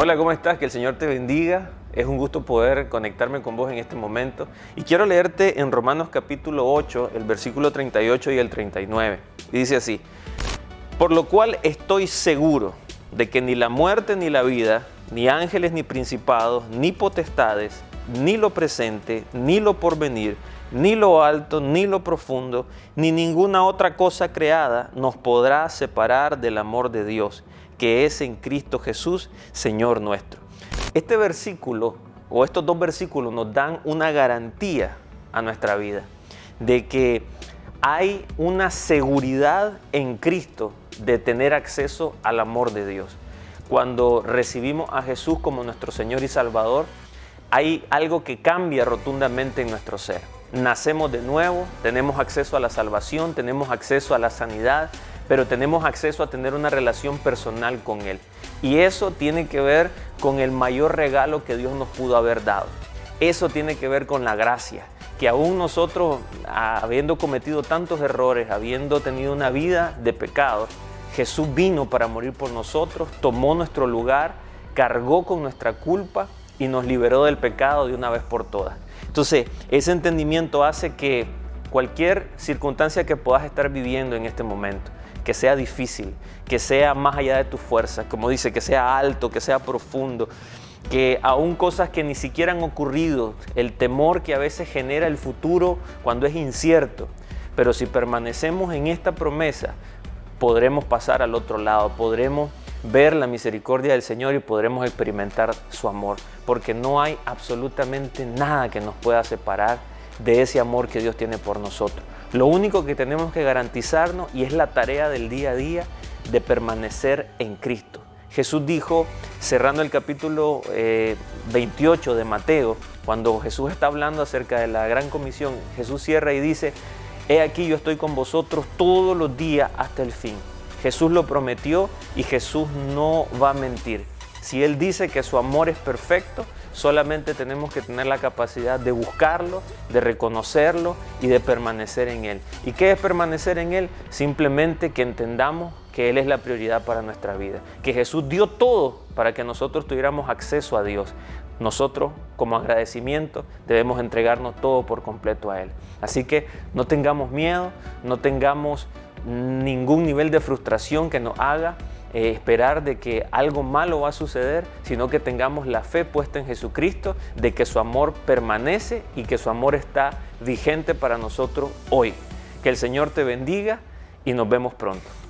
Hola, ¿cómo estás? Que el Señor te bendiga. Es un gusto poder conectarme con vos en este momento. Y quiero leerte en Romanos capítulo 8, el versículo 38 y el 39. Y dice así, por lo cual estoy seguro de que ni la muerte ni la vida, ni ángeles ni principados, ni potestades, ni lo presente, ni lo porvenir, ni lo alto, ni lo profundo, ni ninguna otra cosa creada nos podrá separar del amor de Dios, que es en Cristo Jesús, Señor nuestro. Este versículo, o estos dos versículos, nos dan una garantía a nuestra vida de que hay una seguridad en Cristo de tener acceso al amor de Dios. Cuando recibimos a Jesús como nuestro Señor y Salvador, hay algo que cambia rotundamente en nuestro ser. Nacemos de nuevo, tenemos acceso a la salvación, tenemos acceso a la sanidad, pero tenemos acceso a tener una relación personal con Él. Y eso tiene que ver con el mayor regalo que Dios nos pudo haber dado. Eso tiene que ver con la gracia, que aún nosotros, habiendo cometido tantos errores, habiendo tenido una vida de pecado, Jesús vino para morir por nosotros, tomó nuestro lugar, cargó con nuestra culpa y nos liberó del pecado de una vez por todas. Entonces, ese entendimiento hace que cualquier circunstancia que puedas estar viviendo en este momento, que sea difícil, que sea más allá de tus fuerzas, como dice, que sea alto, que sea profundo, que aún cosas que ni siquiera han ocurrido, el temor que a veces genera el futuro cuando es incierto, pero si permanecemos en esta promesa, podremos pasar al otro lado, podremos ver la misericordia del Señor y podremos experimentar su amor, porque no hay absolutamente nada que nos pueda separar de ese amor que Dios tiene por nosotros. Lo único que tenemos que garantizarnos, y es la tarea del día a día, de permanecer en Cristo. Jesús dijo, cerrando el capítulo 28 eh, de Mateo, cuando Jesús está hablando acerca de la gran comisión, Jesús cierra y dice, he aquí yo estoy con vosotros todos los días hasta el fin. Jesús lo prometió y Jesús no va a mentir. Si Él dice que su amor es perfecto, solamente tenemos que tener la capacidad de buscarlo, de reconocerlo y de permanecer en Él. ¿Y qué es permanecer en Él? Simplemente que entendamos que Él es la prioridad para nuestra vida, que Jesús dio todo para que nosotros tuviéramos acceso a Dios. Nosotros, como agradecimiento, debemos entregarnos todo por completo a Él. Así que no tengamos miedo, no tengamos ningún nivel de frustración que nos haga eh, esperar de que algo malo va a suceder, sino que tengamos la fe puesta en Jesucristo, de que su amor permanece y que su amor está vigente para nosotros hoy. Que el Señor te bendiga y nos vemos pronto.